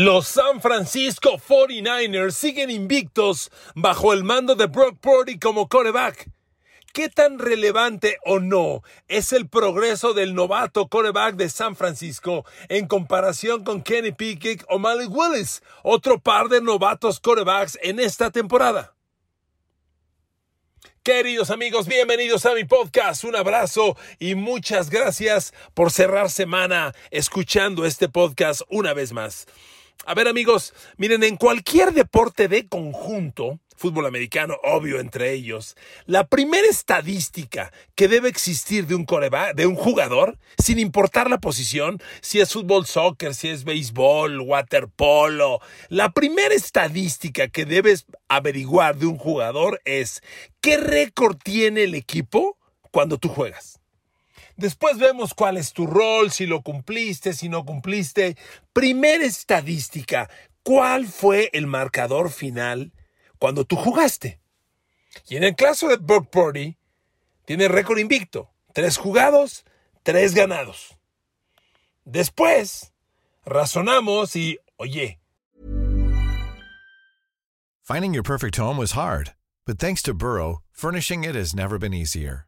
Los San Francisco 49ers siguen invictos bajo el mando de Brock Purdy como coreback. ¿Qué tan relevante o no es el progreso del novato coreback de San Francisco en comparación con Kenny Pickett o Malik Willis, otro par de novatos corebacks en esta temporada? Queridos amigos, bienvenidos a mi podcast. Un abrazo y muchas gracias por cerrar semana escuchando este podcast una vez más. A ver amigos, miren, en cualquier deporte de conjunto, fútbol americano, obvio entre ellos, la primera estadística que debe existir de un coreback, de un jugador, sin importar la posición, si es fútbol, soccer, si es béisbol, waterpolo, la primera estadística que debes averiguar de un jugador es qué récord tiene el equipo cuando tú juegas. Después vemos cuál es tu rol, si lo cumpliste, si no cumpliste. Primera estadística, ¿cuál fue el marcador final cuando tú jugaste? Y en el caso de Brock Purdy, tiene récord invicto. Tres jugados, tres ganados. Después, razonamos y, oye. Finding your perfect home was hard, but thanks to Burrow, furnishing it has never been easier.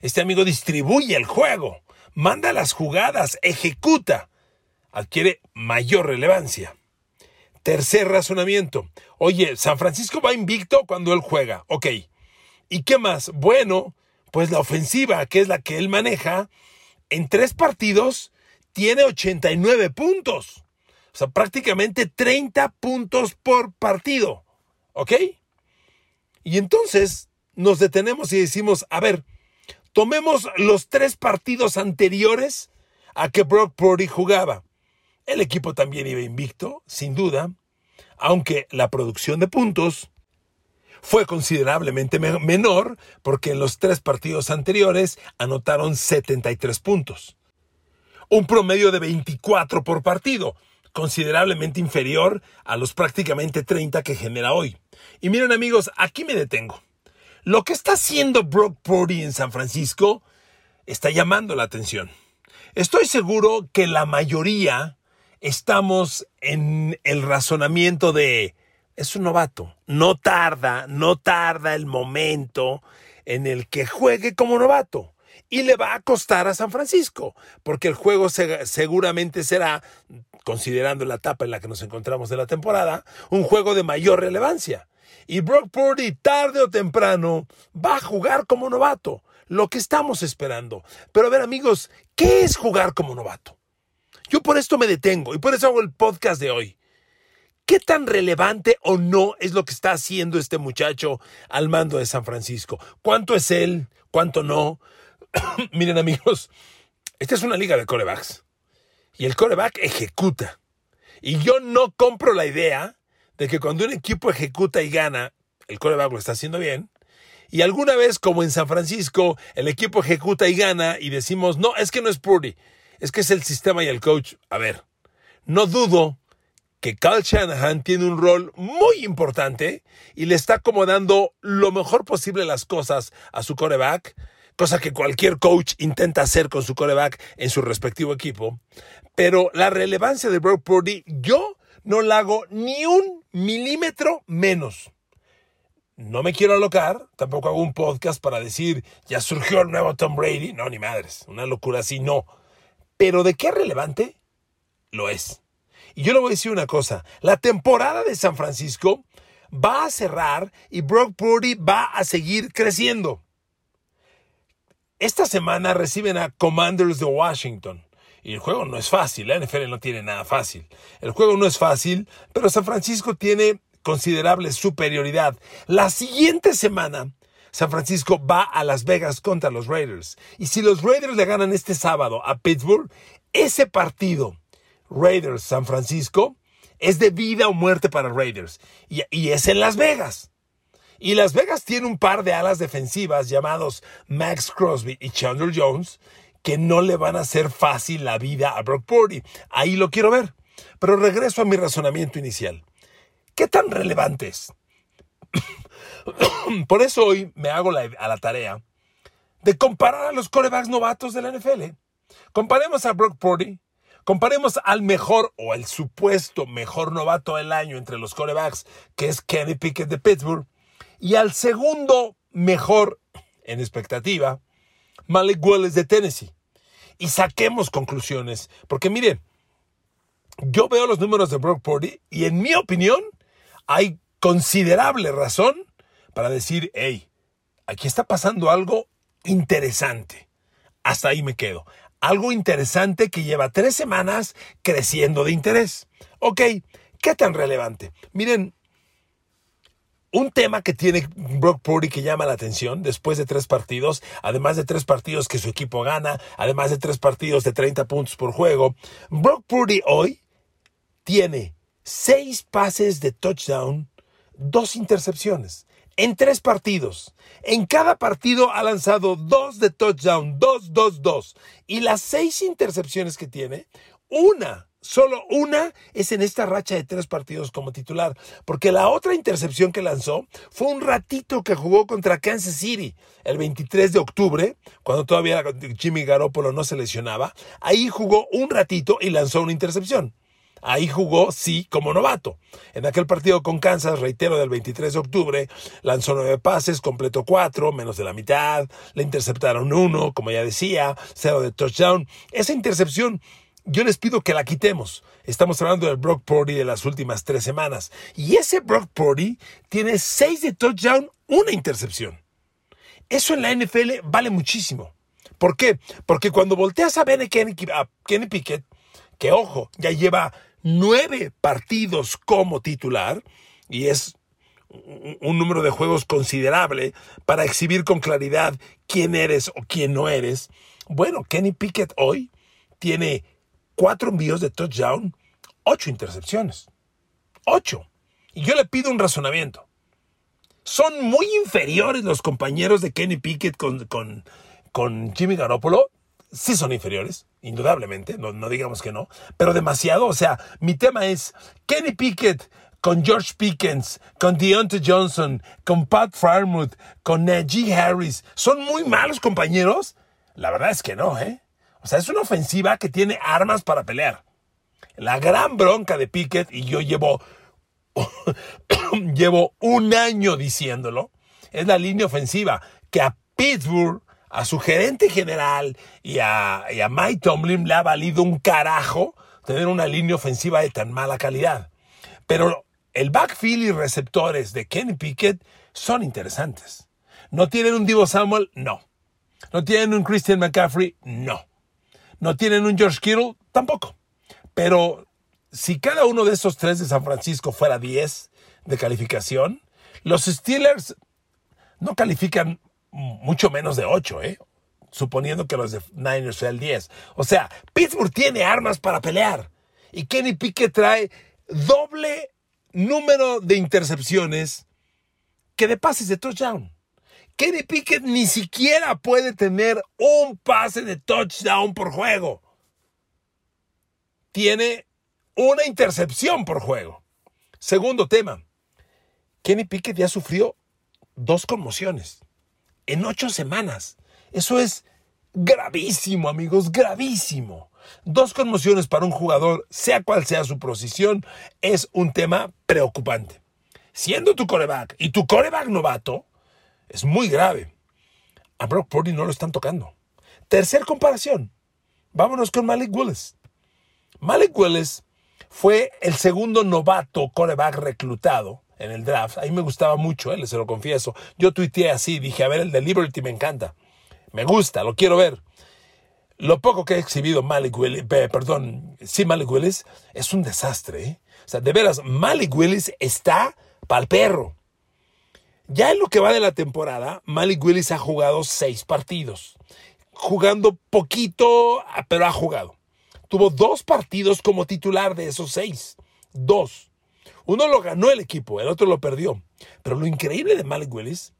Este amigo distribuye el juego, manda las jugadas, ejecuta. Adquiere mayor relevancia. Tercer razonamiento. Oye, San Francisco va invicto cuando él juega. Ok. ¿Y qué más? Bueno, pues la ofensiva, que es la que él maneja, en tres partidos tiene 89 puntos. O sea, prácticamente 30 puntos por partido. ¿Ok? Y entonces nos detenemos y decimos, a ver, Tomemos los tres partidos anteriores a que Brock Purdy jugaba. El equipo también iba invicto, sin duda, aunque la producción de puntos fue considerablemente menor porque en los tres partidos anteriores anotaron 73 puntos. Un promedio de 24 por partido, considerablemente inferior a los prácticamente 30 que genera hoy. Y miren amigos, aquí me detengo. Lo que está haciendo Brock Purdy en San Francisco está llamando la atención. Estoy seguro que la mayoría estamos en el razonamiento de es un novato. No tarda, no tarda el momento en el que juegue como novato. Y le va a costar a San Francisco, porque el juego seguramente será, considerando la etapa en la que nos encontramos de la temporada, un juego de mayor relevancia. Y Brock Purdy, tarde o temprano, va a jugar como novato. Lo que estamos esperando. Pero a ver, amigos, ¿qué es jugar como novato? Yo por esto me detengo y por eso hago el podcast de hoy. ¿Qué tan relevante o no es lo que está haciendo este muchacho al mando de San Francisco? ¿Cuánto es él? ¿Cuánto no? Miren amigos, esta es una liga de corebacks. Y el coreback ejecuta. Y yo no compro la idea de que cuando un equipo ejecuta y gana, el coreback lo está haciendo bien. Y alguna vez, como en San Francisco, el equipo ejecuta y gana y decimos, no, es que no es Purdy, es que es el sistema y el coach. A ver, no dudo que Cal Shanahan tiene un rol muy importante y le está acomodando lo mejor posible las cosas a su coreback, cosa que cualquier coach intenta hacer con su coreback en su respectivo equipo. Pero la relevancia de Brock Purdy, yo no la hago ni un milímetro menos. No me quiero alocar, tampoco hago un podcast para decir, ya surgió el nuevo Tom Brady. No, ni madres, una locura así, no. Pero de qué relevante, lo es. Y yo le voy a decir una cosa, la temporada de San Francisco va a cerrar y Brock Purdy va a seguir creciendo. Esta semana reciben a Commanders de Washington. Y el juego no es fácil, la NFL no tiene nada fácil. El juego no es fácil, pero San Francisco tiene considerable superioridad. La siguiente semana, San Francisco va a Las Vegas contra los Raiders. Y si los Raiders le ganan este sábado a Pittsburgh, ese partido, Raiders-San Francisco, es de vida o muerte para Raiders. Y, y, es en Las Vegas. Y Las Vegas tiene un par de alas defensivas llamados Max Crosby y Chandler Jones que no le van a hacer fácil la vida a Brock Purdy. Ahí lo quiero ver. Pero regreso a mi razonamiento inicial. ¿Qué tan relevante es? Por eso hoy me hago la, a la tarea de comparar a los corebacks novatos de la NFL. Comparemos a Brock Purdy, comparemos al mejor o el supuesto mejor novato del año entre los corebacks, que es Kenny Pickett de Pittsburgh, y al segundo mejor en expectativa, Malik Willis de Tennessee. Y saquemos conclusiones, porque miren, yo veo los números de Brock Purdy y en mi opinión hay considerable razón para decir, hey, aquí está pasando algo interesante. Hasta ahí me quedo. Algo interesante que lleva tres semanas creciendo de interés. Ok, ¿qué tan relevante? Miren, un tema que tiene Brock Purdy que llama la atención después de tres partidos, además de tres partidos que su equipo gana, además de tres partidos de 30 puntos por juego, Brock Purdy hoy tiene seis pases de touchdown, dos intercepciones en tres partidos. En cada partido ha lanzado dos de touchdown, dos, dos, dos. Y las seis intercepciones que tiene, una Solo una es en esta racha de tres partidos como titular, porque la otra intercepción que lanzó fue un ratito que jugó contra Kansas City el 23 de octubre, cuando todavía Jimmy Garoppolo no se lesionaba. Ahí jugó un ratito y lanzó una intercepción. Ahí jugó, sí, como novato. En aquel partido con Kansas, reitero, del 23 de octubre, lanzó nueve pases, completó cuatro, menos de la mitad, le interceptaron uno, como ya decía, cero de touchdown. Esa intercepción yo les pido que la quitemos. Estamos hablando del Brock Purdy de las últimas tres semanas. Y ese Brock Purdy tiene seis de touchdown, una intercepción. Eso en la NFL vale muchísimo. ¿Por qué? Porque cuando volteas a ver a Kenny, Pickett, que ojo, ya lleva nueve partidos como titular, y es un número de juegos considerable para exhibir con claridad quién eres o quién no eres. Bueno, Kenny Pickett hoy tiene cuatro envíos de touchdown, ocho intercepciones. Ocho. Y yo le pido un razonamiento. ¿Son muy inferiores los compañeros de Kenny Pickett con, con, con Jimmy Garoppolo? Sí son inferiores, indudablemente, no, digamos que no, pero demasiado. O sea, mi tema es Kenny Pickett con George Pickens, con Deontay Johnson, con Pat Farmouth, con Najee Harris, ¿son muy malos compañeros? La verdad es que no, ¿eh? O sea, es una ofensiva que tiene armas para pelear. La gran bronca de Pickett, y yo llevo, llevo un año diciéndolo, es la línea ofensiva que a Pittsburgh, a su gerente general y a, y a Mike Tomlin le ha valido un carajo tener una línea ofensiva de tan mala calidad. Pero el backfield y receptores de Kenny Pickett son interesantes. ¿No tienen un Divo Samuel? No. ¿No tienen un Christian McCaffrey? No. ¿No tienen un George Kittle? Tampoco. Pero si cada uno de esos tres de San Francisco fuera 10 de calificación, los Steelers no califican mucho menos de 8, ¿eh? suponiendo que los de Niners sean 10. O sea, Pittsburgh tiene armas para pelear. Y Kenny Pickett trae doble número de intercepciones que de pases de touchdown. Kenny Pickett ni siquiera puede tener un pase de touchdown por juego. Tiene una intercepción por juego. Segundo tema. Kenny Pickett ya sufrió dos conmociones en ocho semanas. Eso es gravísimo, amigos, gravísimo. Dos conmociones para un jugador, sea cual sea su posición, es un tema preocupante. Siendo tu coreback y tu coreback novato, es muy grave. A Brock Purdy no lo están tocando. Tercer comparación. Vámonos con Malik Willis. Malik Willis fue el segundo novato coreback reclutado en el draft. A mí me gustaba mucho, eh, se lo confieso. Yo tuiteé así, dije, a ver, el de Liberty me encanta. Me gusta, lo quiero ver. Lo poco que ha exhibido Malik Willis, perdón, sí, Malik Willis, es un desastre. ¿eh? O sea, de veras, Malik Willis está para el perro. Ya en lo que va de la temporada, Malik Willis ha jugado seis partidos. Jugando poquito, pero ha jugado. Tuvo dos partidos como titular de esos seis. Dos. Uno lo ganó el equipo, el otro lo perdió. Pero lo increíble de Malik Willis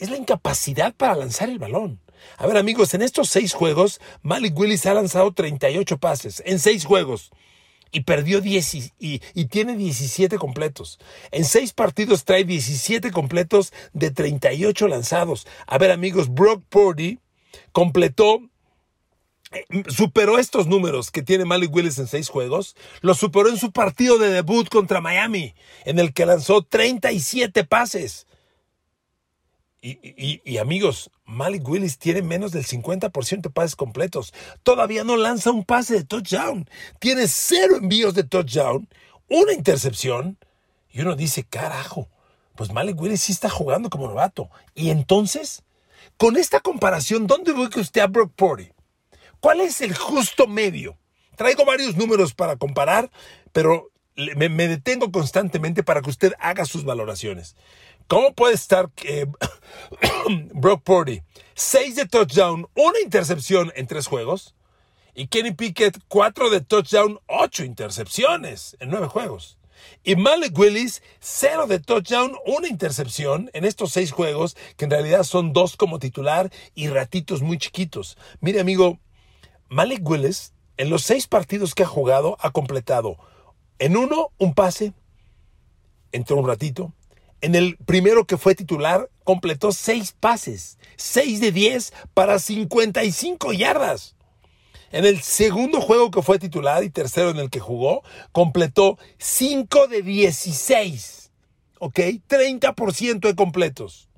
es la incapacidad para lanzar el balón. A ver amigos, en estos seis juegos, Malik Willis ha lanzado 38 pases en seis juegos y perdió 10 y, tiene 17 completos. En seis partidos trae 17 completos de 38 lanzados. A ver amigos, Brock Purdy completó eh, superó estos números que tiene Malik Willis en seis juegos, lo superó en su partido de debut contra Miami, en el que lanzó 37 pases. Y, amigos, Malik Willis tiene menos del 50% de pases completos. Todavía no lanza un pase de touchdown. Tiene cero envíos de touchdown, una intercepción. Y uno dice, carajo, pues Malik Willis sí está jugando como novato. Y entonces, con esta comparación, ¿dónde que usted a Brock Purdy? ¿Cuál es el justo medio? Traigo varios números para comparar, pero me, detengo constantemente para que usted haga sus valoraciones. ¿Cómo puede estar eh, Brock Purdy? Seis de touchdown, una intercepción en tres juegos. Y Kenny Pickett, cuatro de touchdown, ocho intercepciones en nueve juegos. Y Malik Willis, cero de touchdown, una intercepción en estos seis juegos, que en realidad son dos como titular y ratitos muy chiquitos. Mire, amigo, Malik Willis, en los seis partidos que ha jugado, ha completado en uno un pase, entró un ratito. En el primero que fue titular, completó seis pases, seis de diez para 55 yardas. En el segundo juego que fue titular y tercero en el que jugó, completó cinco de 16. ¿Ok? 30% de completos.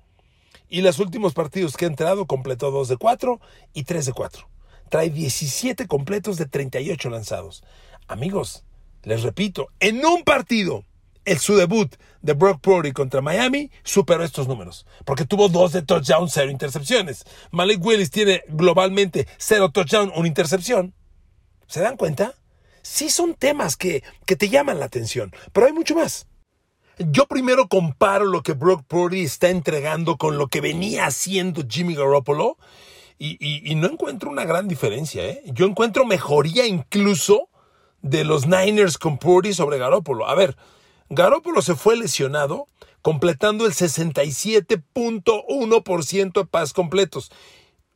Y los últimos partidos que ha entrado, completó dos de cuatro y tres de cuatro trae 17 completos de 38 lanzados. Amigos, les repito, en un partido, el su debut de Brock Purdy contra Miami superó estos números, porque tuvo dos de touchdown, cero intercepciones. Malik Willis tiene globalmente cero touchdown, una intercepción. ¿Se dan cuenta? Sí son temas que, que te llaman la atención, pero hay mucho más. Yo primero comparo lo que Brock Purdy está entregando con lo que venía haciendo Jimmy Garoppolo y, no encuentro una gran diferencia. ¿eh? Yo encuentro mejoría incluso de los Niners con Purdy sobre Garópolo. A ver, Garópolo se fue lesionado completando el 67.1% de pas completos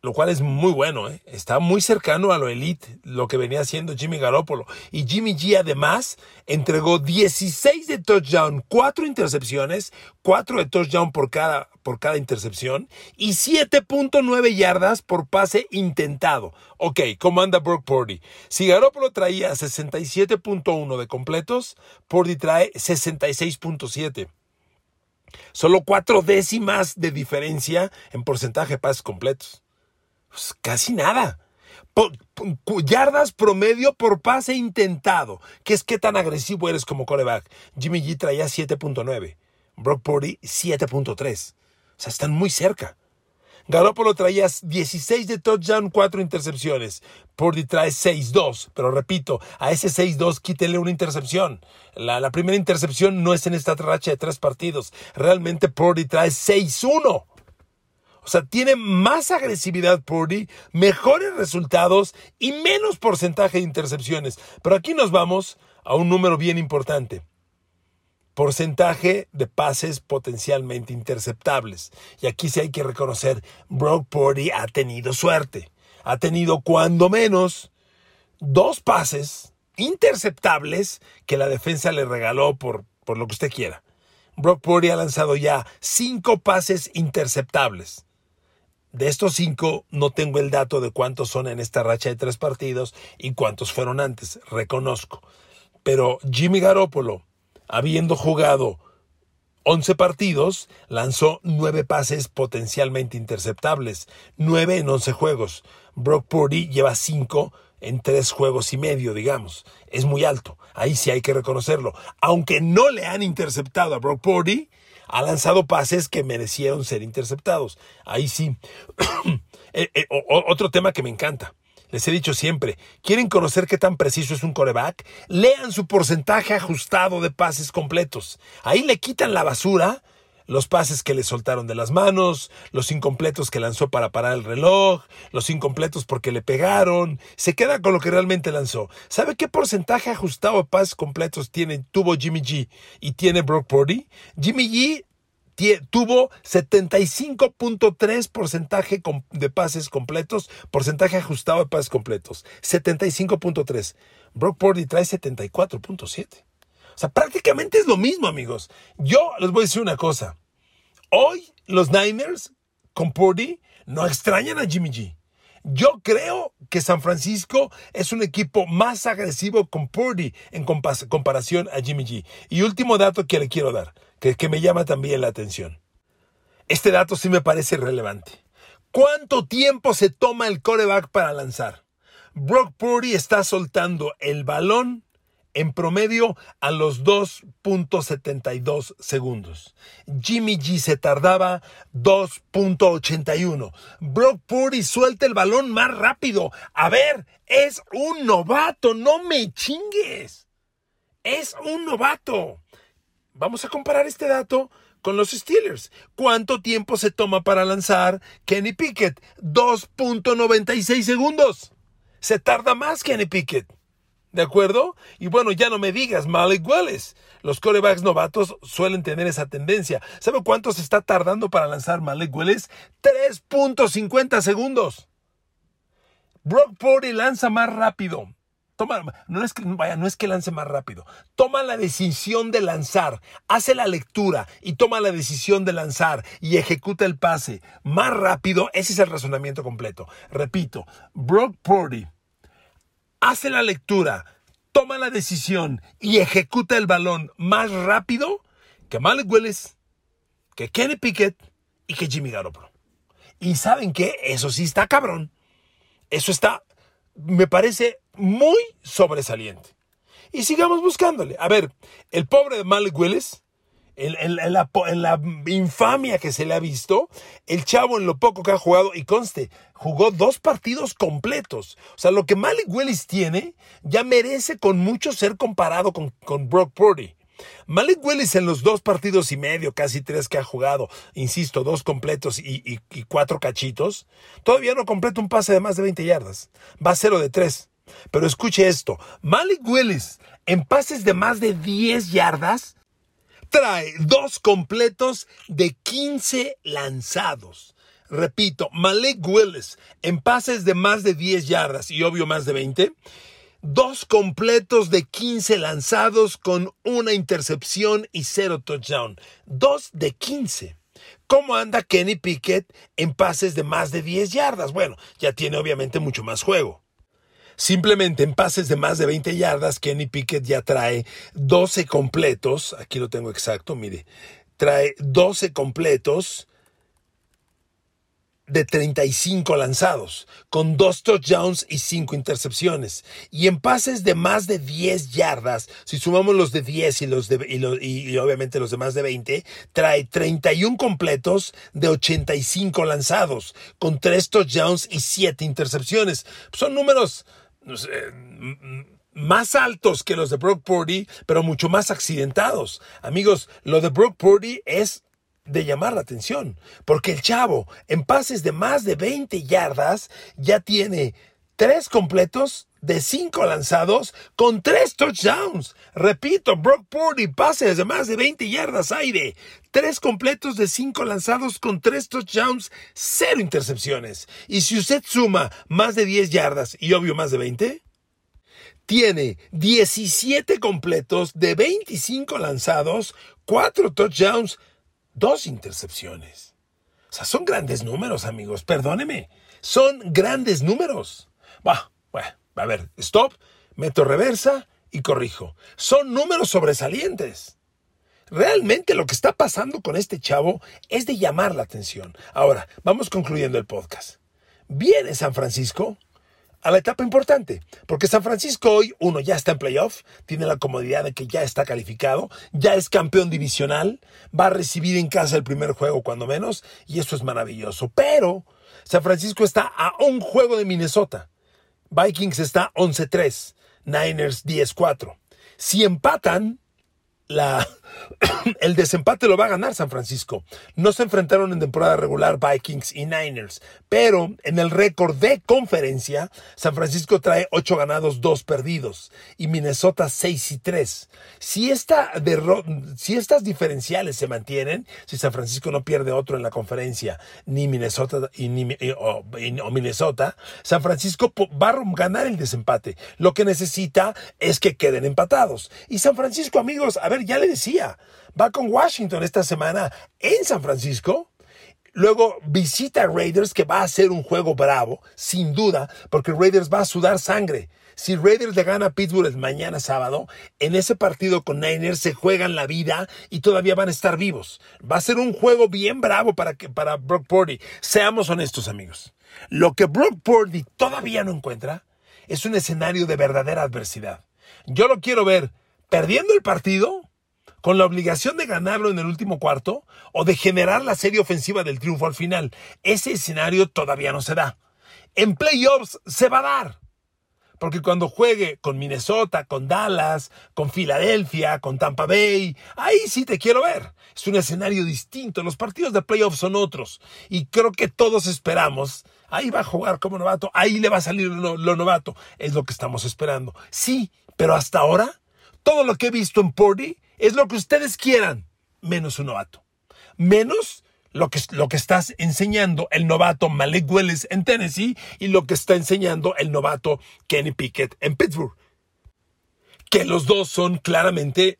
lo cual es muy bueno, ¿eh? está muy cercano a lo elite, lo que venía haciendo Jimmy Garoppolo. Y Jimmy G además entregó 16 de touchdown, 4 intercepciones, 4 de touchdown por cada, por cada intercepción y 7.9 yardas por pase intentado. Ok, ¿cómo anda Brock Purdy? Si Garoppolo traía 67.1 de completos, Purdy trae 66.7. Solo cuatro décimas de diferencia en porcentaje de pases completos. Pues casi nada. yardas promedio por pase intentado. ¿Qué es qué tan agresivo eres como coreback? Jimmy G traía 7.9. Brock Purdy 7.3. O sea, están muy cerca. Garoppolo traía 16 de touchdown, 4 intercepciones. Purdy trae 6-2. Pero repito, a ese 6-2 quítenle una intercepción. La, la, primera intercepción no es en esta racha de tres partidos. Realmente Purdy trae 6-1. O sea, tiene más agresividad Purdy, mejores resultados y menos porcentaje de intercepciones. Pero aquí nos vamos a un número bien importante. Porcentaje de pases potencialmente interceptables. Y aquí sí hay que reconocer, Brock Purdy ha tenido suerte. Ha tenido cuando menos dos pases interceptables que la defensa le regaló por, por lo que usted quiera. Brock Purdy ha lanzado ya cinco pases interceptables. De estos cinco no tengo el dato de cuántos son en esta racha de tres partidos y cuántos fueron antes, reconozco. Pero Jimmy Garoppolo, habiendo jugado 11 partidos, lanzó nueve pases potencialmente interceptables, nueve en 11 juegos. Brock Purdy lleva cinco en tres juegos y medio, digamos. Es muy alto. Ahí sí hay que reconocerlo. Aunque no le han interceptado a Brock Purdy, ha lanzado pases que merecieron ser interceptados. Ahí sí. Eh, eh, otro tema que me encanta. Les he dicho siempre, ¿quieren conocer qué tan preciso es un coreback? Lean su porcentaje ajustado de pases completos. Ahí le quitan la basura los pases que le soltaron de las manos, los incompletos que lanzó para parar el reloj, los incompletos porque le pegaron, se queda con lo que realmente lanzó. ¿Sabe qué porcentaje ajustado de pases completos tiene, tuvo Jimmy G y tiene Brock Purdy? Jimmy G tuvo 75.3 porcentaje de pases completos, porcentaje ajustado de pases completos, 75.3. Brock Purdy trae 74.7. O sea, prácticamente es lo mismo, amigos. Yo les voy a decir una cosa. Hoy los Niners con Purdy no extrañan a Jimmy G. Yo creo que San Francisco es un equipo más agresivo con Purdy en comparación a Jimmy G. Y último dato que le quiero dar, que, que me llama también la atención. Este dato sí me parece relevante. ¿Cuánto tiempo se toma el coreback para lanzar? Brock Purdy está soltando el balón en promedio a los 2.72 segundos. Jimmy G se tardaba 2.81. Brock Purdy suelta el balón más rápido. A ver, es un novato, no me chingues. Es un novato. Vamos a comparar este dato con los Steelers. ¿Cuánto tiempo se toma para lanzar Kenny Pickett? 2.96 segundos. Se tarda más Kenny Pickett. ¿De acuerdo? Y bueno, ya no me digas, Malik Willis. Los corebacks novatos suelen tener esa tendencia. ¿Sabe cuánto se está tardando para lanzar Malik Willis? 3.50 segundos. Brock Purdy lanza más rápido. Toma, no es que, vaya, no es que lance más rápido. Toma la decisión de lanzar, hace la lectura y toma la decisión de lanzar y ejecuta el pase más rápido. Ese es el razonamiento completo. Repito, Brock Purdy hace la lectura, toma la decisión y ejecuta el balón más rápido que Malik Willis, que Kenny Pickett y que Jimmy Garoppolo. Y saben que eso sí está cabrón. Eso está, me parece muy sobresaliente. Y sigamos buscándole. A ver, el pobre Malik Willis en, la, infamia que se le ha visto, el chavo en lo poco que ha jugado, y conste, jugó dos partidos completos. O sea, lo que Malik Willis tiene ya merece con mucho ser comparado con, con Brock Purdy. Malik Willis en los dos partidos y medio, casi tres que ha jugado, insisto, dos completos y, y, cuatro cachitos, todavía no completa un pase de más de 20 yardas. Va a cero de tres. Pero escuche esto, Malik Willis en pases de más de 10 yardas trae dos completos de 15 lanzados. Repito, Malek Willis en pases de más de 10 yardas y obvio más de 20. Dos completos de 15 lanzados con una intercepción y cero touchdown. Dos de 15. ¿Cómo anda Kenny Pickett en pases de más de 10 yardas? Bueno, ya tiene obviamente mucho más juego. Simplemente en pases de más de 20 yardas, Kenny Pickett ya trae 12 completos. Aquí lo tengo exacto, mire. Trae 12 completos de 35 lanzados, con dos touchdowns y cinco intercepciones. Y en pases de más de 10 yardas, si sumamos los de 10 y, los de, y, obviamente los de más de 20, trae 31 completos de 85 lanzados, con tres touchdowns y siete intercepciones. Son números más altos que los de Brock Purdy, pero mucho más accidentados. Amigos, lo de Brock Purdy es de llamar la atención, porque el chavo en pases de más de 20 yardas ya tiene tres completos de cinco lanzados con tres touchdowns. Repito, Brock Purdy pases de más de 20 yardas aire, tres completos de cinco lanzados con tres touchdowns, cero intercepciones. Y si usted suma más de 10 yardas y obvio más de 20, tiene 17 completos de 25 lanzados, cuatro touchdowns, dos intercepciones. O sea, son grandes números, amigos, perdóneme. Son grandes números. Bah, bueno, a ver, stop, meto reversa y corrijo. Son números sobresalientes. Realmente lo que está pasando con este chavo es de llamar la atención. Ahora, vamos concluyendo el podcast. Viene San Francisco a la etapa importante, porque San Francisco hoy, uno, ya está en playoff, tiene la comodidad de que ya está calificado, ya es campeón divisional, va a recibir en casa el primer juego cuando menos, y eso es maravilloso. Pero San Francisco está a un juego de Minnesota. Vikings está 11-3, Niners 10-4. Si empatan, la, el desempate lo va a ganar San Francisco. No se enfrentaron en temporada regular Vikings y Niners, pero en el récord de conferencia, San Francisco trae 8 ganados, 2 perdidos y Minnesota 6 y 3. Si, esta si estas diferenciales se mantienen, si San Francisco no pierde otro en la conferencia, ni Minnesota, ni, o Minnesota, San Francisco va a ganar el desempate. Lo que necesita es que queden empatados. Y San Francisco, amigos, a ver, ya le decía, va con Washington esta semana en San Francisco. Luego visita a Raiders, que va a ser un juego bravo, sin duda, porque Raiders va a sudar sangre. Si Raiders le gana a Pittsburgh mañana sábado, en ese partido con Niners se juegan la vida y todavía van a estar vivos. Va a ser un juego bien bravo para, que, para Brock Purdy. Seamos honestos, amigos. Lo que Brock Purdy todavía no encuentra es un escenario de verdadera adversidad. Yo lo quiero ver perdiendo el partido con la obligación de ganarlo en el último cuarto o de generar la serie ofensiva del triunfo al final. Ese escenario todavía no se da. En playoffs se va a dar. Porque cuando juegue con Minnesota, con Dallas, con Filadelfia, con Tampa Bay, ahí sí te quiero ver. Es un escenario distinto. Los partidos de playoffs son otros. Y creo que todos esperamos. Ahí va a jugar como novato. Ahí le va a salir lo, lo novato. Es lo que estamos esperando. Sí, pero hasta ahora, todo lo que he visto en Purdy es lo que ustedes quieran, menos un novato. Menos lo que, lo que estás enseñando el novato Malik Willis en Tennessee y lo que está enseñando el novato Kenny Pickett en Pittsburgh. Que los dos son claramente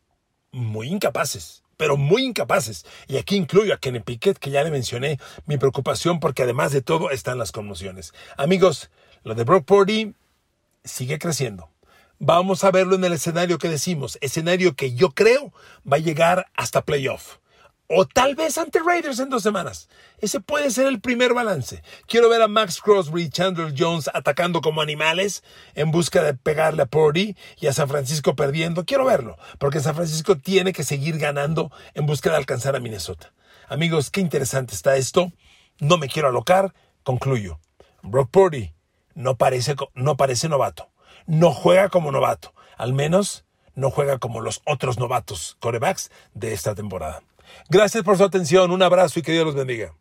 muy incapaces, pero muy incapaces. Y aquí incluyo a Kenny Pickett, que ya le mencioné mi preocupación porque además de todo están las conmociones. Amigos, lo de Brock Purdy sigue creciendo. Vamos a verlo en el escenario que decimos, escenario que yo creo va a llegar hasta playoff. O tal vez ante Raiders en dos semanas. Ese puede ser el primer balance. Quiero ver a Max Crosby y Chandler Jones atacando como animales en busca de pegarle a Purdy y a San Francisco perdiendo. Quiero verlo, porque San Francisco tiene que seguir ganando en busca de alcanzar a Minnesota. Amigos, qué interesante está esto. No me quiero alocar. Concluyo. Brock Purdy no parece, no parece novato no juega como novato. Al menos no juega como los otros novatos corebacks de esta temporada. Gracias por su atención, un abrazo y que Dios los bendiga.